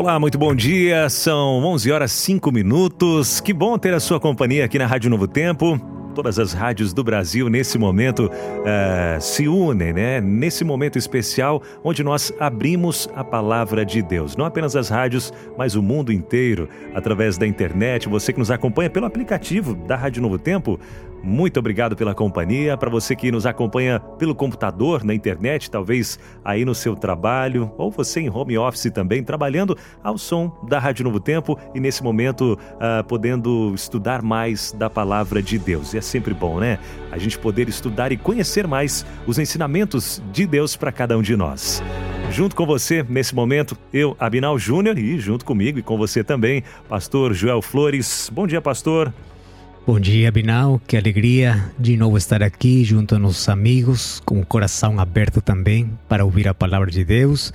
Olá, muito bom dia. São 11 horas 5 minutos. Que bom ter a sua companhia aqui na Rádio Novo Tempo. Todas as rádios do Brasil nesse momento uh, se unem, né? Nesse momento especial onde nós abrimos a palavra de Deus. Não apenas as rádios, mas o mundo inteiro, através da internet. Você que nos acompanha pelo aplicativo da Rádio Novo Tempo, muito obrigado pela companhia. Para você que nos acompanha pelo computador, na internet, talvez aí no seu trabalho, ou você em home office também, trabalhando ao som da Rádio Novo Tempo e nesse momento uh, podendo estudar mais da palavra de Deus. E é sempre bom, né? A gente poder estudar e conhecer mais os ensinamentos de Deus para cada um de nós. Junto com você, nesse momento, eu, Abinal Júnior, e junto comigo e com você também, pastor Joel Flores. Bom dia, pastor. Bom dia, Binal. Que alegria de novo estar aqui junto aos nossos amigos, com o coração aberto também para ouvir a palavra de Deus.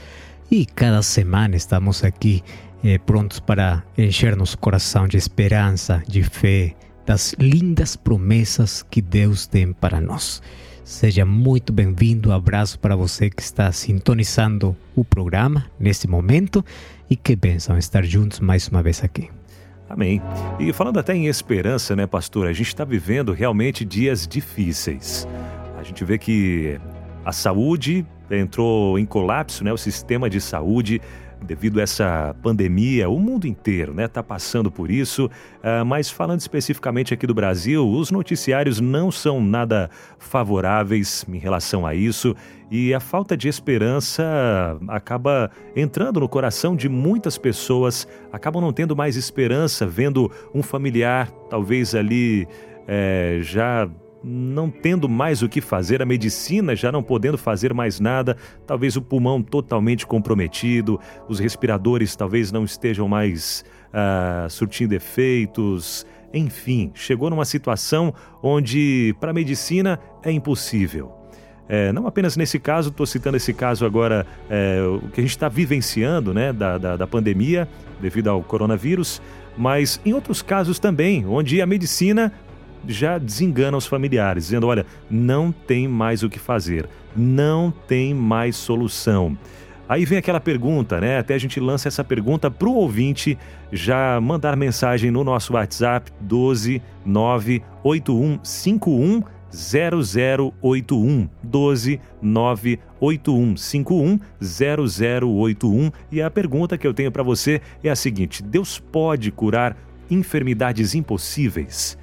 E cada semana estamos aqui eh, prontos para encher nosso coração de esperança, de fé, das lindas promessas que Deus tem para nós. Seja muito bem-vindo. Abraço para você que está sintonizando o programa nesse momento e que bênção estar juntos mais uma vez aqui. Amém. E falando até em esperança, né, pastor? A gente está vivendo realmente dias difíceis. A gente vê que a saúde entrou em colapso, né? O sistema de saúde devido a essa pandemia, o mundo inteiro está né, tá passando por isso. Uh, mas falando especificamente aqui do Brasil, os noticiários não são nada favoráveis em relação a isso e a falta de esperança acaba entrando no coração de muitas pessoas, acabam não tendo mais esperança, vendo um familiar talvez ali é, já não tendo mais o que fazer, a medicina já não podendo fazer mais nada, talvez o pulmão totalmente comprometido, os respiradores talvez não estejam mais uh, surtindo efeitos. Enfim, chegou numa situação onde para a medicina é impossível. É, não apenas nesse caso, estou citando esse caso agora, é, o que a gente está vivenciando né, da, da, da pandemia devido ao coronavírus, mas em outros casos também, onde a medicina já desengana os familiares, dizendo: olha, não tem mais o que fazer, não tem mais solução. Aí vem aquela pergunta, né? Até a gente lança essa pergunta para o ouvinte já mandar mensagem no nosso WhatsApp 12 98151 0081 12 98151 0081 e a pergunta que eu tenho para você é a seguinte: Deus pode curar enfermidades impossíveis?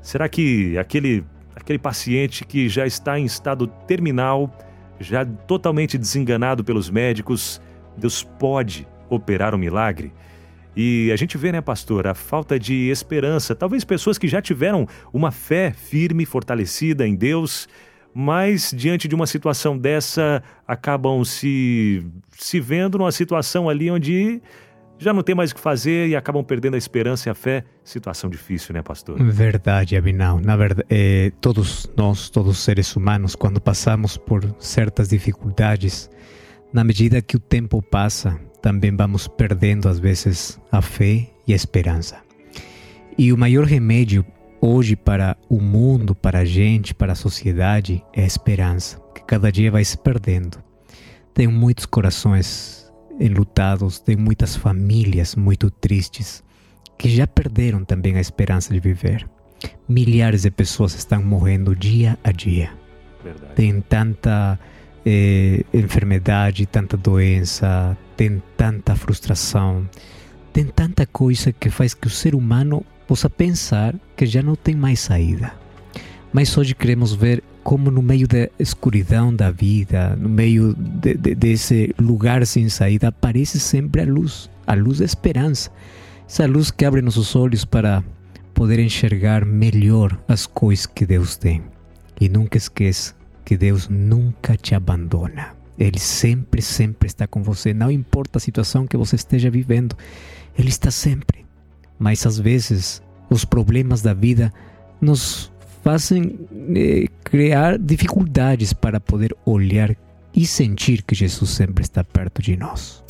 Será que aquele, aquele paciente que já está em estado terminal, já totalmente desenganado pelos médicos, Deus pode operar um milagre? E a gente vê, né, pastor, a falta de esperança. Talvez pessoas que já tiveram uma fé firme, fortalecida em Deus, mas diante de uma situação dessa acabam se, se vendo numa situação ali onde já não tem mais o que fazer e acabam perdendo a esperança e a fé. Situação difícil, né, pastor? Verdade, Abinal. Na verdade, eh, todos nós, todos os seres humanos, quando passamos por certas dificuldades, na medida que o tempo passa, também vamos perdendo às vezes a fé e a esperança. E o maior remédio hoje para o mundo, para a gente, para a sociedade é a esperança, que cada dia vai se perdendo. Tem muitos corações enlutados, tem muitas famílias muito tristes que já perderam também a esperança de viver. Milhares de pessoas estão morrendo dia a dia. Verdade. Tem tanta eh, enfermidade, tanta doença, tem tanta frustração, tem tanta coisa que faz que o ser humano possa pensar que já não tem mais saída. Mas hoje queremos ver como no meio da escuridão da vida, no meio de, de, desse lugar sem saída, aparece sempre a luz, a luz da esperança. Essa luz que abre nossos olhos para poder enxergar melhor as coisas que Deus tem. E nunca esqueça que Deus nunca te abandona. Ele sempre, sempre está com você. Não importa a situação que você esteja vivendo, Ele está sempre. Mas às vezes os problemas da vida nos fazem eh, criar dificuldades para poder olhar e sentir que Jesus sempre está perto de nós.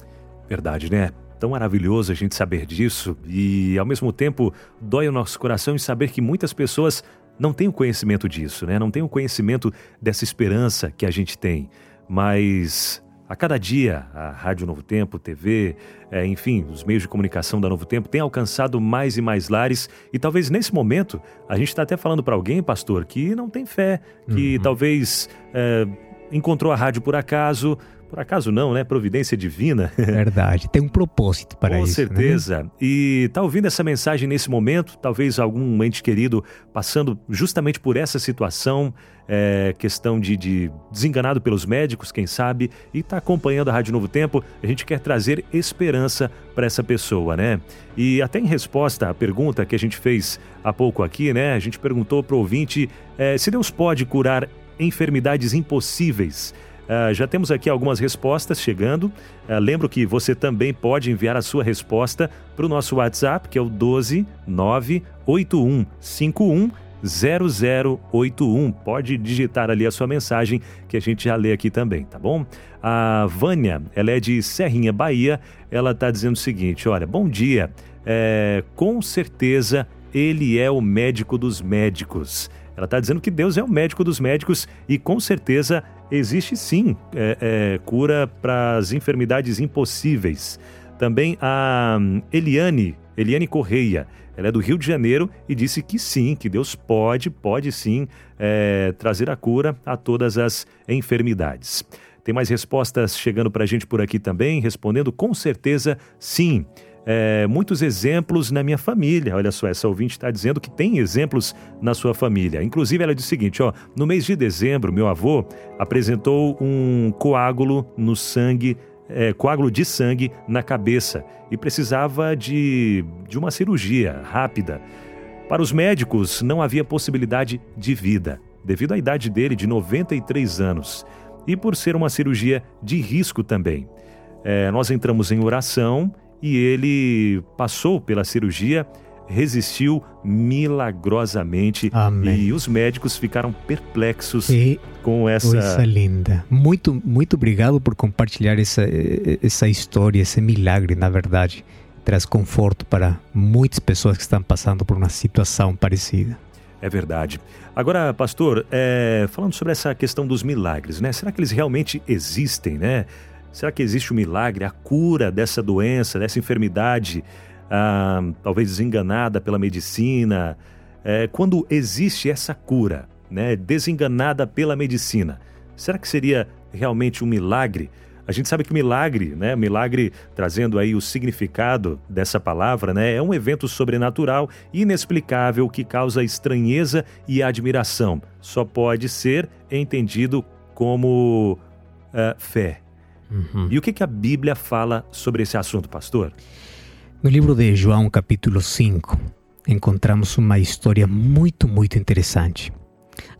Verdade, né? Tão maravilhoso a gente saber disso e ao mesmo tempo dói o nosso coração em saber que muitas pessoas não têm o conhecimento disso, né? Não têm o conhecimento dessa esperança que a gente tem. Mas a cada dia, a Rádio Novo Tempo, TV, é, enfim, os meios de comunicação da Novo Tempo têm alcançado mais e mais lares. E talvez nesse momento, a gente está até falando para alguém, pastor, que não tem fé, que uhum. talvez é, encontrou a rádio por acaso, por acaso não, né? Providência divina. Verdade, tem um propósito para Com isso. Com né? certeza. Né? E está ouvindo essa mensagem nesse momento, talvez algum ente querido passando justamente por essa situação, é, questão de, de, desenganado pelos médicos, quem sabe, e está acompanhando a Rádio Novo Tempo, a gente quer trazer esperança para essa pessoa, né? E até em resposta à pergunta que a gente fez há pouco aqui, né? A gente perguntou para o ouvinte é, se Deus pode curar enfermidades impossíveis. Uh, já temos aqui algumas respostas chegando. Uh, lembro que você também pode enviar a sua resposta para o nosso WhatsApp, que é o 12 98151 0081. Pode digitar ali a sua mensagem que a gente já lê aqui também, tá bom? A Vânia, ela é de Serrinha, Bahia. Ela está dizendo o seguinte: olha, bom dia. É, com certeza ele é o médico dos médicos. Ela está dizendo que Deus é o médico dos médicos e com certeza existe sim é, é, cura para as enfermidades impossíveis. Também a hum, Eliane, Eliane Correia, ela é do Rio de Janeiro e disse que sim, que Deus pode, pode sim é, trazer a cura a todas as enfermidades. Tem mais respostas chegando para a gente por aqui também, respondendo com certeza sim é, muitos exemplos na minha família. Olha só, essa ouvinte está dizendo que tem exemplos na sua família. Inclusive, ela diz o seguinte: ó, no mês de dezembro, meu avô apresentou um coágulo no sangue, é, coágulo de sangue na cabeça e precisava de, de uma cirurgia rápida. Para os médicos, não havia possibilidade de vida, devido à idade dele de 93 anos e por ser uma cirurgia de risco também. É, nós entramos em oração e ele passou pela cirurgia, resistiu milagrosamente Amém. e os médicos ficaram perplexos e com essa coisa linda. Muito muito obrigado por compartilhar essa essa história, esse milagre, na verdade, traz conforto para muitas pessoas que estão passando por uma situação parecida. É verdade. Agora, pastor, é, falando sobre essa questão dos milagres, né? Será que eles realmente existem, né? Será que existe um milagre, a cura dessa doença, dessa enfermidade, ah, talvez desenganada pela medicina? É, quando existe essa cura, né, desenganada pela medicina, será que seria realmente um milagre? A gente sabe que milagre, né, milagre trazendo aí o significado dessa palavra, né, é um evento sobrenatural inexplicável que causa estranheza e admiração. Só pode ser entendido como uh, fé, Uhum. E o que, que a Bíblia fala sobre esse assunto, pastor? No livro de João, capítulo 5, encontramos uma história muito, muito interessante.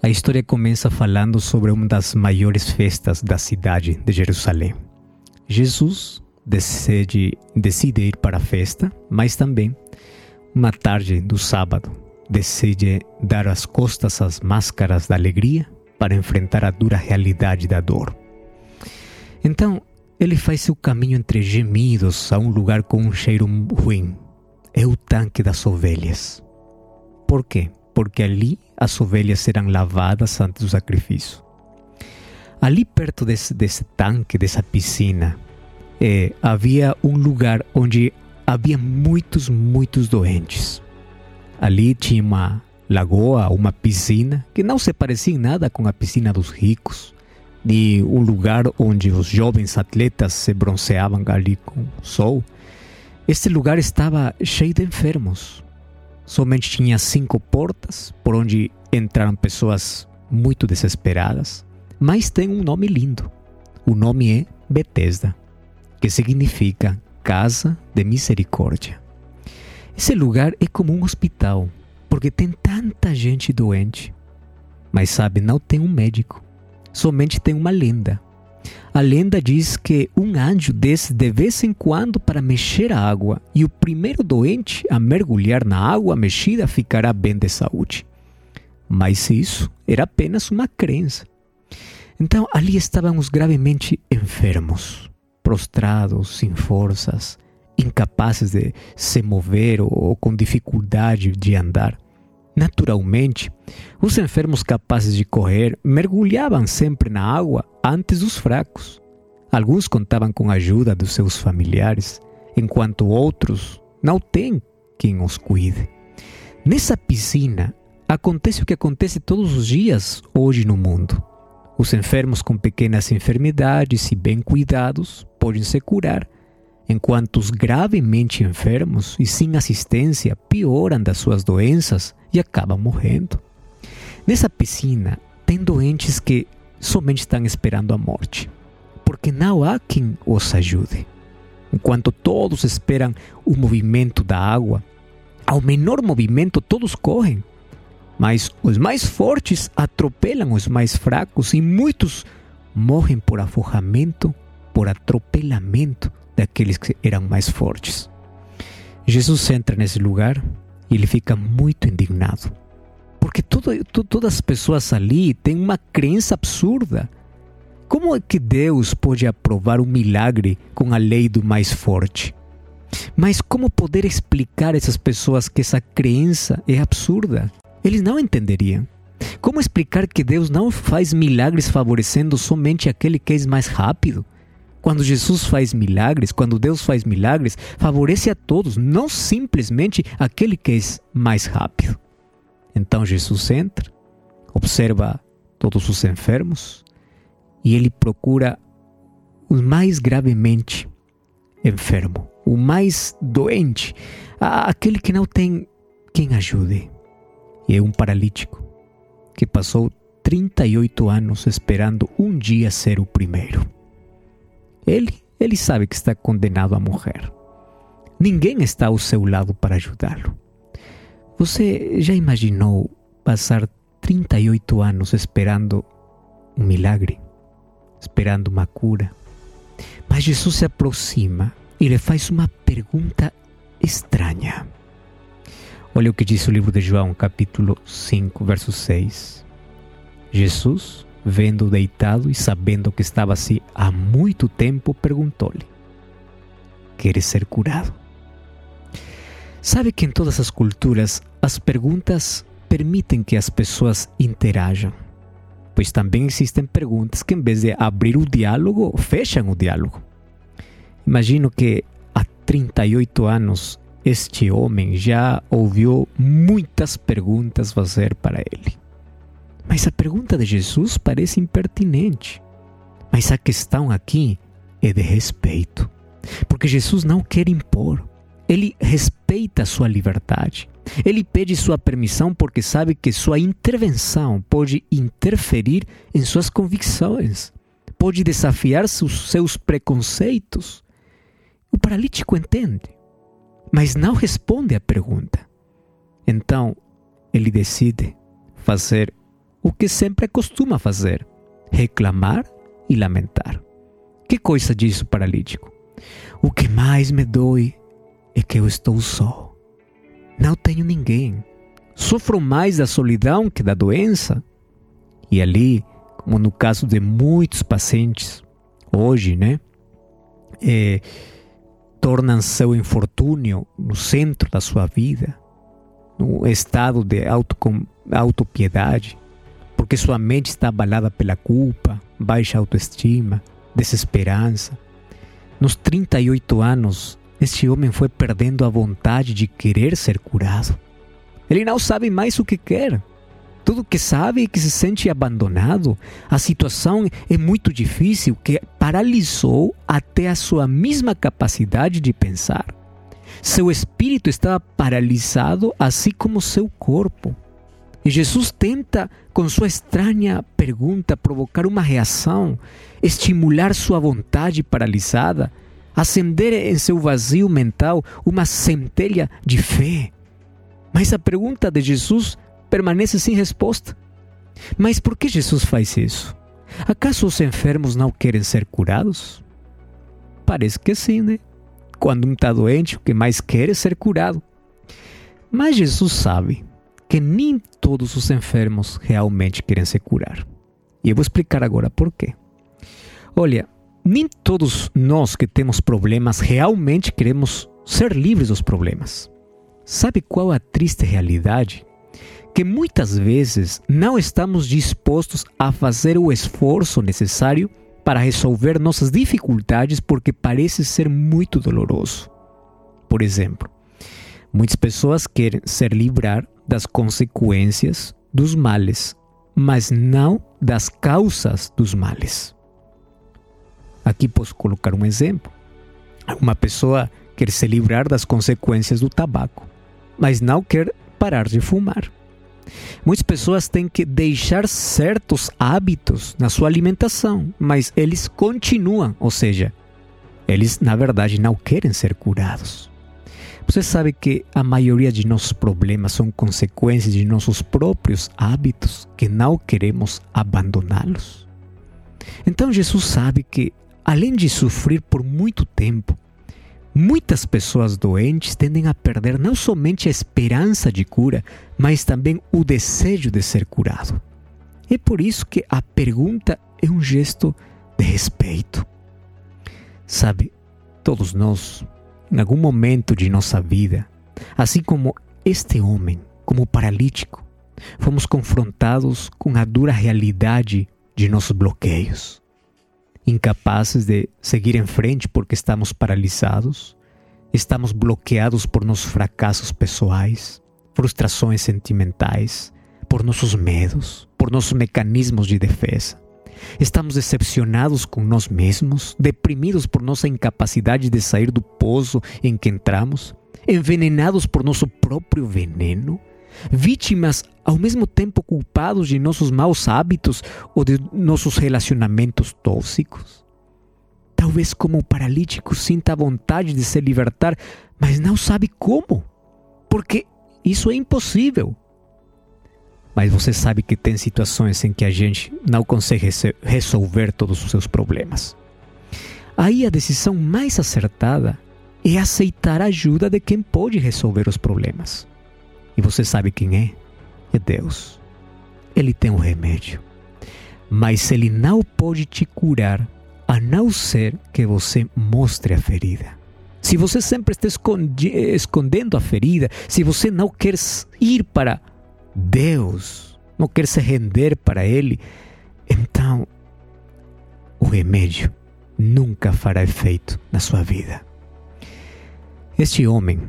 A história começa falando sobre uma das maiores festas da cidade de Jerusalém. Jesus decide, decide ir para a festa, mas também, uma tarde do sábado, decide dar as costas às máscaras da alegria para enfrentar a dura realidade da dor. Então, ele faz seu caminho entre gemidos a um lugar com um cheiro ruim. É o tanque das ovelhas. Por quê? Porque ali as ovelhas serão lavadas antes do sacrifício. Ali perto desse, desse tanque, dessa piscina, é, havia um lugar onde havia muitos, muitos doentes. Ali tinha uma lagoa, uma piscina, que não se parecia em nada com a piscina dos ricos de um lugar onde os jovens atletas se bronzeavam ali com o sol, este lugar estava cheio de enfermos. Somente tinha cinco portas por onde entraram pessoas muito desesperadas, mas tem um nome lindo. O nome é Betesda, que significa Casa de Misericórdia. Esse lugar é como um hospital, porque tem tanta gente doente. Mas sabe, não tem um médico somente tem uma lenda A lenda diz que um anjo desce de vez em quando para mexer a água e o primeiro doente a mergulhar na água mexida ficará bem de saúde. Mas isso era apenas uma crença. Então ali estávamos gravemente enfermos, prostrados, sem forças, incapazes de se mover ou com dificuldade de andar. Naturalmente, os enfermos capazes de correr mergulhavam sempre na água antes dos fracos. Alguns contavam com a ajuda dos seus familiares, enquanto outros não têm quem os cuide. Nessa piscina acontece o que acontece todos os dias hoje no mundo. Os enfermos com pequenas enfermidades e bem cuidados podem se curar, enquanto os gravemente enfermos e sem assistência pioram das suas doenças e acabam morrendo. Nessa piscina, tem doentes que somente estão esperando a morte, porque não há quem os ajude. Enquanto todos esperam o movimento da água, ao menor movimento todos correm, mas os mais fortes atropelam os mais fracos e muitos morrem por afogamento, por atropelamento daqueles que eram mais fortes. Jesus entra nesse lugar e ele fica muito indignado. Porque todas as pessoas ali têm uma crença absurda. Como é que Deus pode aprovar um milagre com a lei do mais forte? Mas como poder explicar a essas pessoas que essa crença é absurda? Eles não entenderiam. Como explicar que Deus não faz milagres favorecendo somente aquele que é mais rápido? Quando Jesus faz milagres, quando Deus faz milagres, favorece a todos, não simplesmente aquele que é mais rápido. Então Jesus entra, observa todos os enfermos e ele procura o mais gravemente enfermo, o mais doente, aquele que não tem quem ajude. E é um paralítico que passou 38 anos esperando um dia ser o primeiro. Ele, ele sabe que está condenado a morrer. Ninguém está ao seu lado para ajudá-lo. Você já imaginou passar 38 anos esperando um milagre, esperando uma cura? Mas Jesus se aproxima e lhe faz uma pergunta estranha. Olha o que diz o livro de João, capítulo 5, verso 6. Jesus vendo-o deitado e sabendo que estava assim há muito tempo, perguntou-lhe: Queres ser curado? Sabe que em todas as culturas as perguntas permitem que as pessoas interajam, pois também existem perguntas que, em vez de abrir o diálogo, fecham o diálogo. Imagino que há 38 anos este homem já ouviu muitas perguntas fazer para ele. Mas a pergunta de Jesus parece impertinente. Mas a questão aqui é de respeito. Porque Jesus não quer impor. Ele respeita a sua liberdade. Ele pede sua permissão porque sabe que sua intervenção pode interferir em suas convicções, pode desafiar seus preconceitos. O paralítico entende, mas não responde à pergunta. Então, ele decide fazer o que sempre costuma fazer: reclamar e lamentar. Que coisa diz o paralítico? O que mais me dói é que eu estou só. Não tenho ninguém. Sofro mais da solidão que da doença. E ali, como no caso de muitos pacientes, hoje, né? É, tornam seu infortúnio no centro da sua vida, no estado de autopiedade, porque sua mente está abalada pela culpa, baixa autoestima, desesperança. Nos 38 anos, este homem foi perdendo a vontade de querer ser curado. Ele não sabe mais o que quer. Tudo que sabe é que se sente abandonado. A situação é muito difícil, que paralisou até a sua mesma capacidade de pensar. Seu espírito estava paralisado, assim como seu corpo. E Jesus tenta, com sua estranha pergunta, provocar uma reação, estimular sua vontade paralisada, acender em seu vazio mental uma centelha de fé. Mas a pergunta de Jesus permanece sem resposta. Mas por que Jesus faz isso? Acaso os enfermos não querem ser curados? Parece que sim, né? Quando um está doente, o que mais quer é ser curado. Mas Jesus sabe que nem todos os enfermos realmente querem se curar. E eu vou explicar agora por quê. Olha, nem todos nós que temos problemas realmente queremos ser livres dos problemas. Sabe qual a triste realidade? Que muitas vezes não estamos dispostos a fazer o esforço necessário para resolver nossas dificuldades porque parece ser muito doloroso. Por exemplo, muitas pessoas querem ser livrar das consequências dos males, mas não das causas dos males. Aqui posso colocar um exemplo. Uma pessoa quer se livrar das consequências do tabaco, mas não quer parar de fumar. Muitas pessoas têm que deixar certos hábitos na sua alimentação, mas eles continuam, ou seja, eles na verdade não querem ser curados. Você sabe que a maioria de nossos problemas são consequências de nossos próprios hábitos que não queremos abandoná-los. Então Jesus sabe que, além de sofrer por muito tempo, muitas pessoas doentes tendem a perder não somente a esperança de cura, mas também o desejo de ser curado. É por isso que a pergunta é um gesto de respeito. Sabe, todos nós em algum momento de nossa vida, assim como este homem, como paralítico, fomos confrontados com a dura realidade de nossos bloqueios. Incapazes de seguir em frente porque estamos paralisados, estamos bloqueados por nossos fracassos pessoais, frustrações sentimentais, por nossos medos, por nossos mecanismos de defesa. Estamos decepcionados com nós mesmos, deprimidos por nossa incapacidade de sair do poço em que entramos, envenenados por nosso próprio veneno, vítimas ao mesmo tempo culpados de nossos maus hábitos ou de nossos relacionamentos tóxicos. Talvez como paralítico sinta a vontade de se libertar, mas não sabe como, porque isso é impossível. Mas você sabe que tem situações em que a gente não consegue resolver todos os seus problemas. Aí a decisão mais acertada é aceitar a ajuda de quem pode resolver os problemas. E você sabe quem é? É Deus. Ele tem um remédio. Mas ele não pode te curar a não ser que você mostre a ferida. Se você sempre está escondendo a ferida, se você não quer ir para Deus, não quer se render para Ele, então o remédio nunca fará efeito na sua vida. Este homem,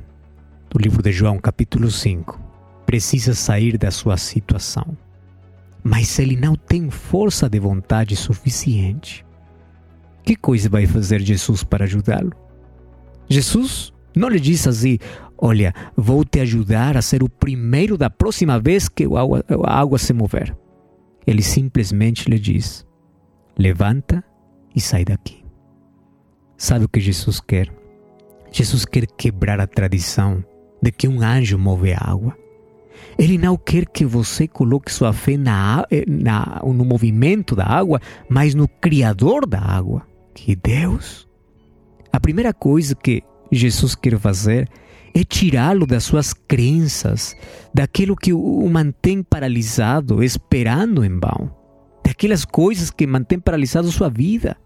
do livro de João, capítulo 5, precisa sair da sua situação, mas ele não tem força de vontade suficiente. Que coisa vai fazer Jesus para ajudá-lo? Jesus não lhe disse assim: Olha, vou te ajudar a ser o primeiro da próxima vez que a água, se mover. Ele simplesmente lhe diz: Levanta e sai daqui. Sabe o que Jesus quer? Jesus quer quebrar a tradição de que um anjo move a água. Ele não quer que você coloque sua fé na, na, no movimento da água, mas no Criador da água, que é Deus. A primeira coisa que Jesus quer fazer é tirá-lo das suas crenças, daquilo que o mantém paralisado, esperando em vão, daquelas coisas que mantêm paralisado sua vida.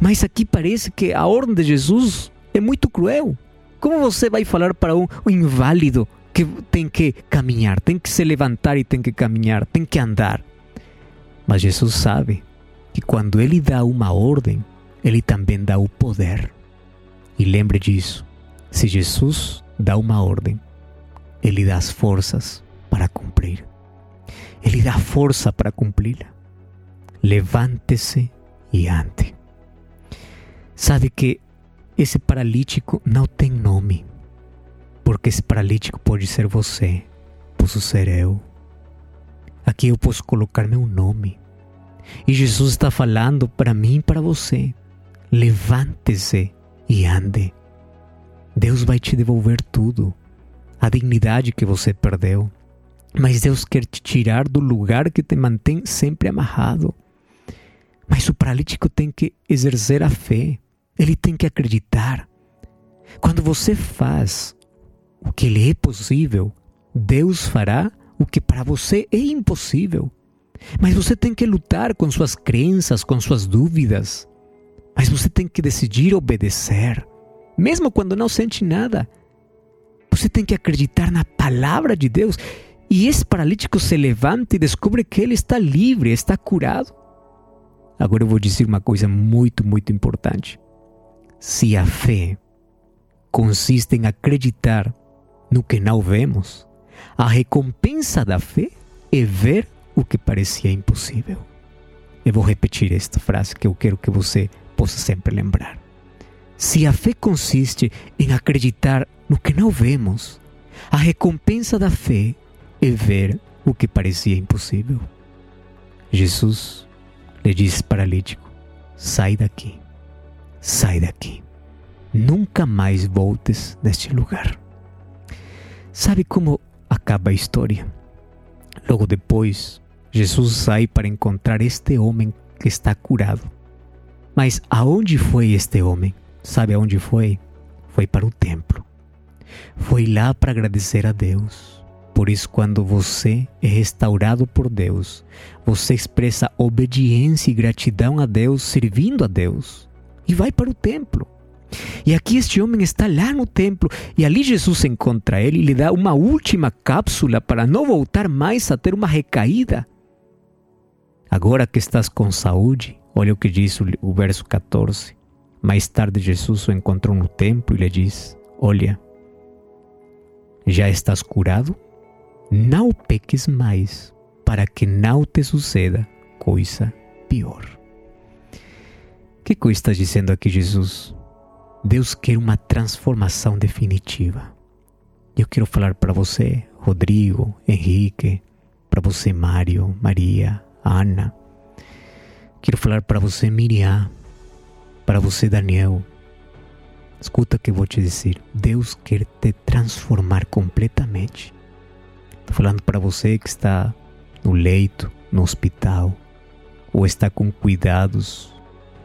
Mas aqui parece que a ordem de Jesus é muito cruel. Como você vai falar para um, um inválido que tem que caminhar, tem que se levantar e tem que caminhar, tem que andar? Mas Jesus sabe que quando ele dá uma ordem, ele também dá o poder. E lembre disso. Se Jesus dá uma ordem, ele dá as forças para cumprir. Ele dá força para cumpri-la. Levante-se e ande. Sabe que esse paralítico não tem nome, porque esse paralítico pode ser você, posso ser eu. Aqui eu posso colocar meu nome. E Jesus está falando para mim e para você: levante-se e ande. Deus vai te devolver tudo, a dignidade que você perdeu. Mas Deus quer te tirar do lugar que te mantém sempre amarrado. Mas o paralítico tem que exercer a fé, ele tem que acreditar. Quando você faz o que lhe é possível, Deus fará o que para você é impossível. Mas você tem que lutar com suas crenças, com suas dúvidas. Mas você tem que decidir obedecer, mesmo quando não sente nada. Você tem que acreditar na palavra de Deus. E esse paralítico se levanta e descobre que ele está livre, está curado. Agora eu vou dizer uma coisa muito, muito importante. Se a fé consiste em acreditar no que não vemos, a recompensa da fé é ver o que parecia impossível. Eu vou repetir esta frase que eu quero que você possa sempre lembrar. Se a fé consiste em acreditar no que não vemos, a recompensa da fé é ver o que parecia impossível. Jesus lhe disse paralítico: sai daqui, sai daqui, nunca mais voltes neste lugar. Sabe como acaba a história? Logo depois, Jesus sai para encontrar este homem que está curado. Mas aonde foi este homem? Sabe aonde foi? Foi para o templo. Foi lá para agradecer a Deus. Por isso, quando você é restaurado por Deus, você expressa obediência e gratidão a Deus, servindo a Deus, e vai para o templo. E aqui este homem está lá no templo e ali Jesus encontra ele e lhe dá uma última cápsula para não voltar mais a ter uma recaída. Agora que estás com saúde, olha o que diz o verso 14. Mais tarde Jesus o encontrou no templo e lhe diz: Olha, já estás curado? Não peques mais, para que não te suceda coisa pior. Que coisa está dizendo aqui Jesus? Deus quer uma transformação definitiva. Eu quero falar para você, Rodrigo, Henrique, para você, Mário, Maria, Ana. Quero falar para você, Miriam, para você, Daniel, Escuta o que vou te dizer. Deus quer te transformar completamente. Estou falando para você que está no leito, no hospital, ou está com cuidados,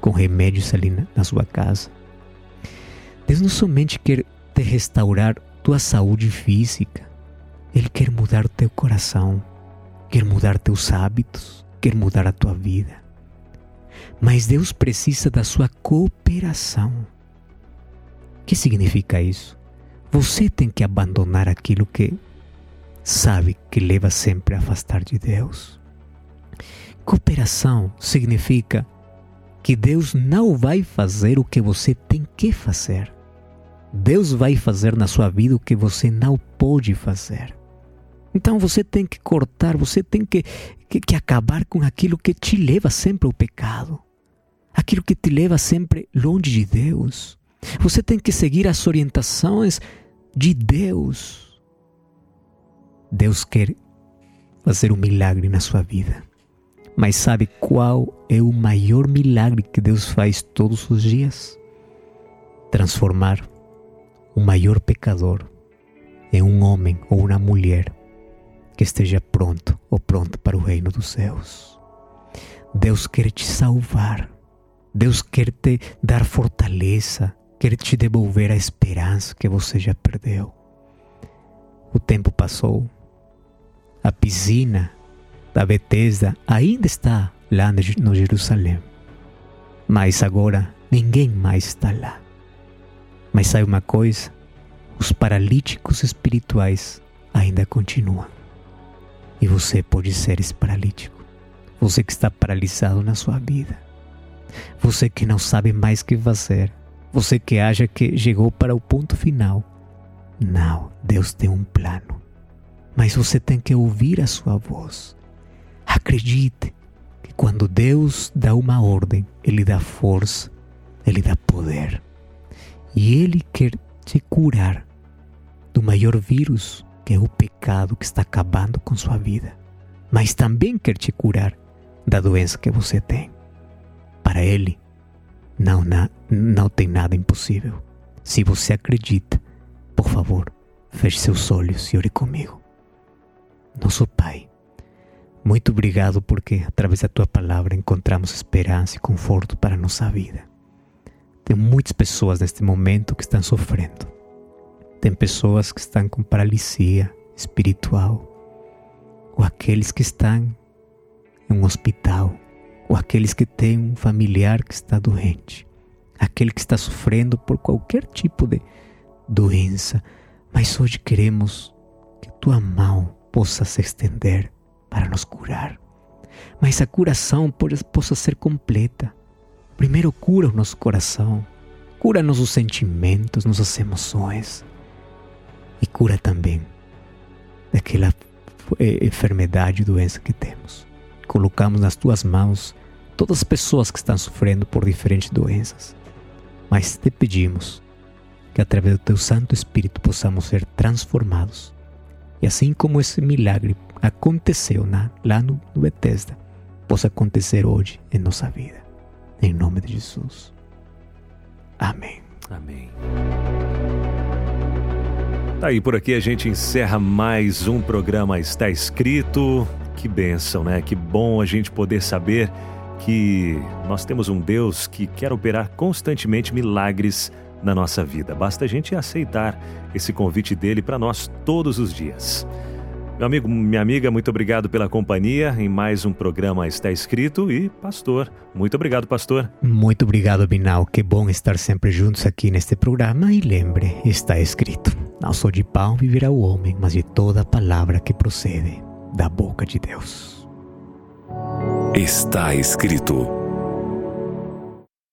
com remédios ali na, na sua casa. Deus não somente quer te restaurar tua saúde física, Ele quer mudar teu coração, quer mudar teus hábitos, quer mudar a tua vida. Mas Deus precisa da sua cooperação. O que significa isso? Você tem que abandonar aquilo que sabe que leva sempre a afastar de Deus. Cooperação significa que Deus não vai fazer o que você tem que fazer. Deus vai fazer na sua vida o que você não pode fazer. Então você tem que cortar, você tem que, que, que, acabar com aquilo que te leva sempre ao pecado, aquilo que te leva sempre longe de Deus. Você tem que seguir as orientações de Deus. Deus quer fazer um milagre na sua vida. Mas sabe qual é o maior milagre que Deus faz todos os dias? Transformar o maior pecador em um homem ou uma mulher que esteja pronto ou pronto para o reino dos céus. Deus quer te salvar. Deus quer te dar fortaleza quer te devolver a esperança que você já perdeu. O tempo passou. A piscina da Bethesda ainda está lá no Jerusalém. Mas agora ninguém mais está lá. Mas sabe uma coisa? Os paralíticos espirituais ainda continuam. E você pode ser esse paralítico. Você que está paralisado na sua vida. Você que não sabe mais o que fazer você que acha que chegou para o ponto final. Não, Deus tem um plano. Mas você tem que ouvir a sua voz. Acredite que quando Deus dá uma ordem, Ele dá força, Ele dá poder. E Ele quer te curar do maior vírus, que é o pecado que está acabando com sua vida. Mas também quer te curar da doença que você tem. Para Ele, não, não, não tem nada impossível. Se você acredita, por favor, feche seus olhos e ore comigo. Nosso Pai, Muito obrigado porque através da tua palavra encontramos esperança e conforto para a nossa vida. Tem muitas pessoas neste momento que estão sofrendo. Tem pessoas que estão com paralisia espiritual, ou aqueles que estão em um hospital, ou aqueles que têm um familiar que está doente, aquele que está sofrendo por qualquer tipo de doença. Mas hoje queremos que tua mão possa se estender para nos curar. Mas a curação possa ser completa. Primeiro cura o nosso coração, cura nossos sentimentos, nossas emoções e cura também daquela eh, enfermidade, doença que temos. Colocamos nas tuas mãos todas as pessoas que estão sofrendo por diferentes doenças, mas te pedimos que através do teu Santo Espírito possamos ser transformados. E assim como esse milagre aconteceu na, lá no, no Bethesda, possa acontecer hoje em nossa vida. Em nome de Jesus. Amém. Amém. Tá aí, por aqui a gente encerra mais um programa Está Escrito. Que bênção, né? Que bom a gente poder saber que nós temos um Deus que quer operar constantemente milagres na nossa vida. Basta a gente aceitar esse convite dele para nós todos os dias. Meu amigo, minha amiga, muito obrigado pela companhia em mais um programa Está Escrito e Pastor. Muito obrigado, Pastor. Muito obrigado, Binal. Que bom estar sempre juntos aqui neste programa e lembre, está escrito: Não só de pão viverá o homem, mas de toda palavra que procede da boca de Deus. Está escrito.